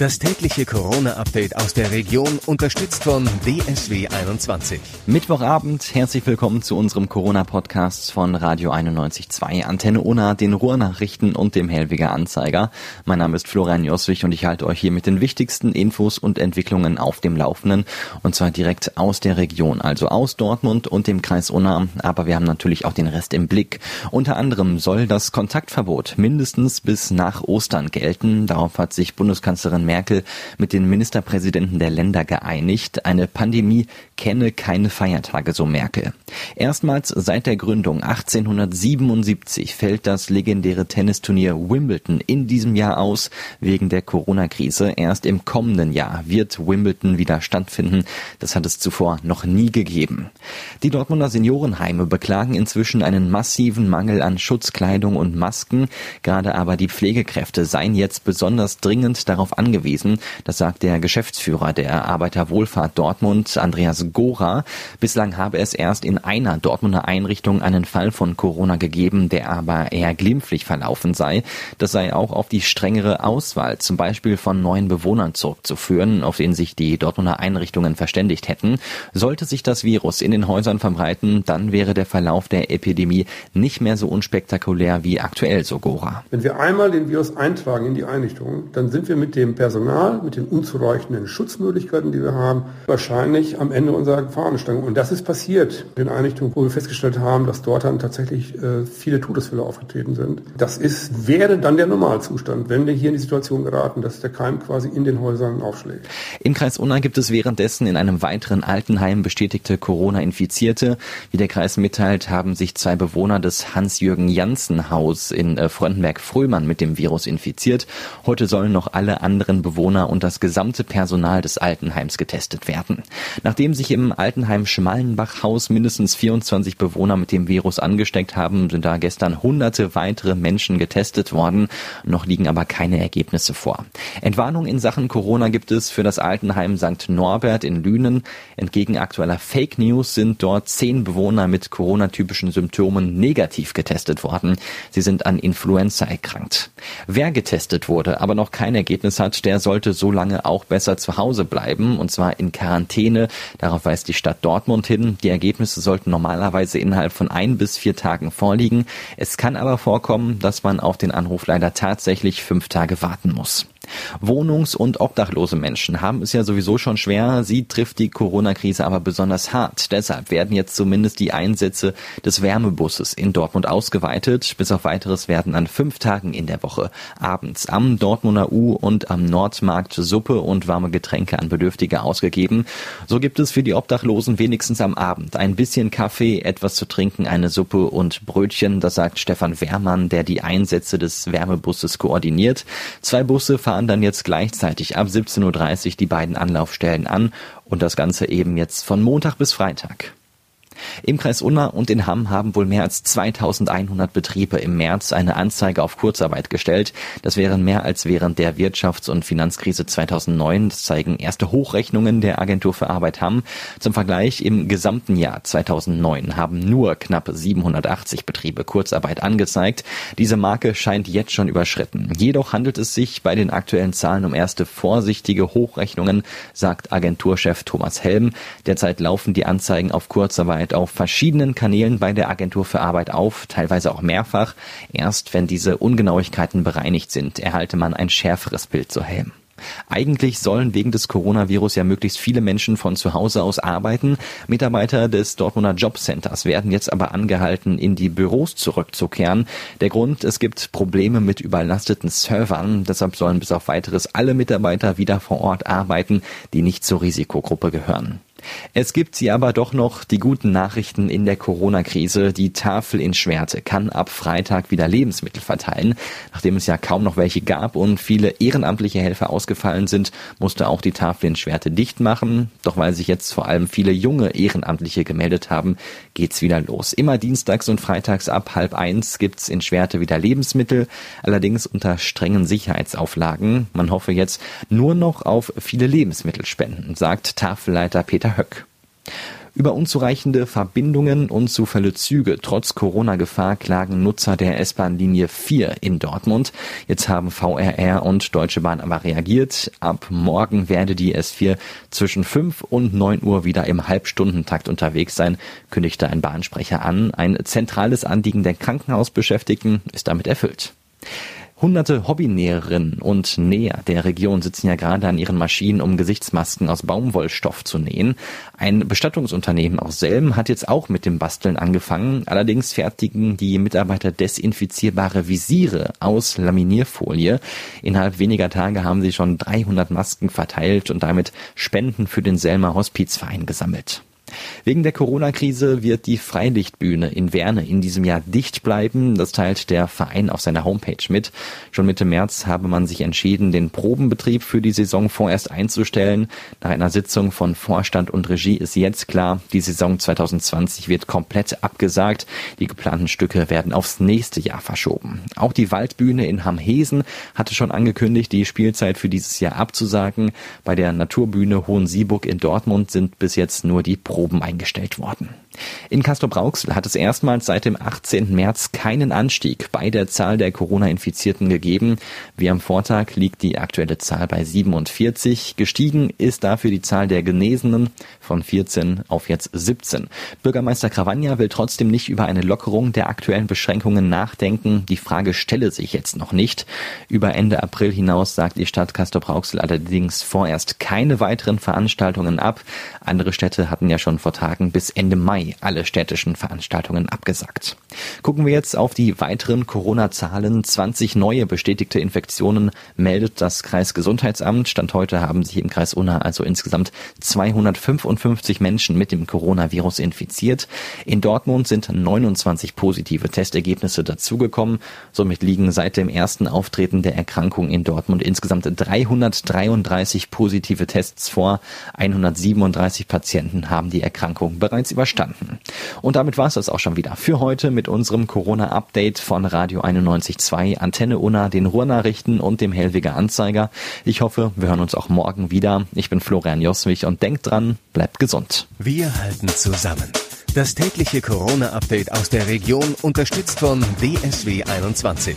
Das tägliche Corona-Update aus der Region, unterstützt von DSW 21. Mittwochabend, herzlich willkommen zu unserem Corona-Podcast von Radio 91.2, Antenne Unna, den Ruhrnachrichten und dem Hellwiger Anzeiger. Mein Name ist Florian Joswig und ich halte euch hier mit den wichtigsten Infos und Entwicklungen auf dem Laufenden. Und zwar direkt aus der Region, also aus Dortmund und dem Kreis Unna. Aber wir haben natürlich auch den Rest im Blick. Unter anderem soll das Kontaktverbot mindestens bis nach Ostern gelten. Darauf hat sich Bundeskanzlerin Merkel mit den Ministerpräsidenten der Länder geeinigt. Eine Pandemie kenne keine Feiertage, so Merkel. Erstmals seit der Gründung 1877 fällt das legendäre Tennisturnier Wimbledon in diesem Jahr aus wegen der Corona-Krise. Erst im kommenden Jahr wird Wimbledon wieder stattfinden. Das hat es zuvor noch nie gegeben. Die Dortmunder Seniorenheime beklagen inzwischen einen massiven Mangel an Schutzkleidung und Masken. Gerade aber die Pflegekräfte seien jetzt besonders dringend darauf angewiesen, angewiesen. Das sagt der Geschäftsführer der Arbeiterwohlfahrt Dortmund, Andreas Gora. Bislang habe es erst in einer Dortmunder Einrichtung einen Fall von Corona gegeben, der aber eher glimpflich verlaufen sei. Das sei auch auf die strengere Auswahl, zum Beispiel von neuen Bewohnern zurückzuführen, auf denen sich die Dortmunder Einrichtungen verständigt hätten. Sollte sich das Virus in den Häusern verbreiten, dann wäre der Verlauf der Epidemie nicht mehr so unspektakulär wie aktuell, so Gora. Wenn wir einmal den Virus eintragen in die Einrichtung, dann sind wir mit dem Personal, mit den unzureichenden Schutzmöglichkeiten, die wir haben, wahrscheinlich am Ende unserer Fahnenstange. Und das ist passiert in Einrichtungen, wo wir festgestellt haben, dass dort dann tatsächlich äh, viele Todesfälle aufgetreten sind. Das ist, wäre dann der Normalzustand, wenn wir hier in die Situation geraten, dass der Keim quasi in den Häusern aufschlägt. Im Kreis Unna gibt es währenddessen in einem weiteren Altenheim bestätigte Corona-Infizierte. Wie der Kreis mitteilt, haben sich zwei Bewohner des Hans-Jürgen-Janssen-Haus in äh, Fröndenberg-Fröhlmann mit dem Virus infiziert. Heute sollen noch alle anderen weiteren Bewohner und das gesamte Personal des Altenheims getestet werden. Nachdem sich im Altenheim Schmallenbach-Haus mindestens 24 Bewohner mit dem Virus angesteckt haben, sind da gestern hunderte weitere Menschen getestet worden. Noch liegen aber keine Ergebnisse vor. Entwarnung in Sachen Corona gibt es für das Altenheim St. Norbert in Lünen. Entgegen aktueller Fake News sind dort zehn Bewohner mit Corona-typischen Symptomen negativ getestet worden. Sie sind an Influenza erkrankt. Wer getestet wurde, aber noch kein Ergebnis hat, der sollte so lange auch besser zu Hause bleiben, und zwar in Quarantäne. Darauf weist die Stadt Dortmund hin. Die Ergebnisse sollten normalerweise innerhalb von ein bis vier Tagen vorliegen. Es kann aber vorkommen, dass man auf den Anruf leider tatsächlich fünf Tage warten muss. Wohnungs- und obdachlose Menschen haben es ja sowieso schon schwer. Sie trifft die Corona-Krise aber besonders hart. Deshalb werden jetzt zumindest die Einsätze des Wärmebusses in Dortmund ausgeweitet. Bis auf weiteres werden an fünf Tagen in der Woche abends am Dortmunder U und am Nordmarkt Suppe und warme Getränke an Bedürftige ausgegeben. So gibt es für die Obdachlosen wenigstens am Abend ein bisschen Kaffee, etwas zu trinken, eine Suppe und Brötchen. Das sagt Stefan Wehrmann, der die Einsätze des Wärmebusses koordiniert. Zwei Busse fahren dann jetzt gleichzeitig ab 17.30 Uhr die beiden Anlaufstellen an und das Ganze eben jetzt von Montag bis Freitag. Im Kreis Unna und in Hamm haben wohl mehr als 2100 Betriebe im März eine Anzeige auf Kurzarbeit gestellt. Das wären mehr als während der Wirtschafts- und Finanzkrise 2009. Das zeigen erste Hochrechnungen der Agentur für Arbeit Hamm. Zum Vergleich im gesamten Jahr 2009 haben nur knapp 780 Betriebe Kurzarbeit angezeigt. Diese Marke scheint jetzt schon überschritten. Jedoch handelt es sich bei den aktuellen Zahlen um erste vorsichtige Hochrechnungen, sagt Agenturchef Thomas Helm. Derzeit laufen die Anzeigen auf Kurzarbeit tritt auf verschiedenen Kanälen bei der Agentur für Arbeit auf, teilweise auch mehrfach. Erst wenn diese Ungenauigkeiten bereinigt sind, erhalte man ein schärferes Bild zu Helm. Eigentlich sollen wegen des Coronavirus ja möglichst viele Menschen von zu Hause aus arbeiten. Mitarbeiter des Dortmunder Jobcenters werden jetzt aber angehalten, in die Büros zurückzukehren. Der Grund, es gibt Probleme mit überlasteten Servern. Deshalb sollen bis auf weiteres alle Mitarbeiter wieder vor Ort arbeiten, die nicht zur Risikogruppe gehören. Es gibt sie aber doch noch die guten Nachrichten in der Corona-Krise. Die Tafel in Schwerte kann ab Freitag wieder Lebensmittel verteilen. Nachdem es ja kaum noch welche gab und viele ehrenamtliche Helfer ausgefallen sind, musste auch die Tafel in Schwerte dicht machen. Doch weil sich jetzt vor allem viele junge Ehrenamtliche gemeldet haben, geht's wieder los. Immer dienstags und freitags ab halb eins gibt's in Schwerte wieder Lebensmittel, allerdings unter strengen Sicherheitsauflagen. Man hoffe jetzt nur noch auf viele Lebensmittelspenden, sagt Tafelleiter Peter Höck. Über unzureichende Verbindungen und zu Züge trotz Corona-Gefahr klagen Nutzer der S-Bahn-Linie 4 in Dortmund. Jetzt haben VRR und Deutsche Bahn aber reagiert. Ab morgen werde die S4 zwischen 5 und 9 Uhr wieder im Halbstundentakt unterwegs sein, kündigte ein Bahnsprecher an. Ein zentrales Anliegen der Krankenhausbeschäftigten ist damit erfüllt. Hunderte Hobbynäherinnen und Näher der Region sitzen ja gerade an ihren Maschinen, um Gesichtsmasken aus Baumwollstoff zu nähen. Ein Bestattungsunternehmen aus Selm hat jetzt auch mit dem Basteln angefangen. Allerdings fertigen die Mitarbeiter desinfizierbare Visiere aus Laminierfolie. Innerhalb weniger Tage haben sie schon 300 Masken verteilt und damit Spenden für den Selmer Hospizverein gesammelt. Wegen der Corona-Krise wird die Freilichtbühne in Werne in diesem Jahr dicht bleiben. Das teilt der Verein auf seiner Homepage mit. Schon Mitte März habe man sich entschieden, den Probenbetrieb für die Saison vorerst einzustellen. Nach einer Sitzung von Vorstand und Regie ist jetzt klar, die Saison 2020 wird komplett abgesagt. Die geplanten Stücke werden aufs nächste Jahr verschoben. Auch die Waldbühne in Hamhesen hatte schon angekündigt, die Spielzeit für dieses Jahr abzusagen. Bei der Naturbühne Hohensieburg in Dortmund sind bis jetzt nur die Proben Proben eingestellt worden. In Castrop-Rauxel hat es erstmals seit dem 18. März keinen Anstieg bei der Zahl der Corona-Infizierten gegeben. Wie am Vortag liegt die aktuelle Zahl bei 47. Gestiegen ist dafür die Zahl der Genesenen von 14 auf jetzt 17. Bürgermeister Cravagna will trotzdem nicht über eine Lockerung der aktuellen Beschränkungen nachdenken. Die Frage stelle sich jetzt noch nicht. Über Ende April hinaus sagt die Stadt Castrop-Rauxel allerdings vorerst keine weiteren Veranstaltungen ab. Andere Städte hatten ja schon vor Tagen bis Ende Mai alle städtischen Veranstaltungen abgesagt. Gucken wir jetzt auf die weiteren Corona-Zahlen. 20 neue bestätigte Infektionen meldet das Kreisgesundheitsamt. Stand heute haben sich im Kreis Unna also insgesamt 255 Menschen mit dem Coronavirus infiziert. In Dortmund sind 29 positive Testergebnisse dazugekommen. Somit liegen seit dem ersten Auftreten der Erkrankung in Dortmund insgesamt 333 positive Tests vor. 137 Patienten haben die Erkrankung bereits überstanden. Und damit war es das auch schon wieder für heute mit unserem Corona-Update von Radio 91.2, Antenne Unna, den Ruhrnachrichten und dem Hellwiger Anzeiger. Ich hoffe, wir hören uns auch morgen wieder. Ich bin Florian Joswig und denkt dran, bleibt gesund. Wir halten zusammen. Das tägliche Corona-Update aus der Region unterstützt von DSW 21.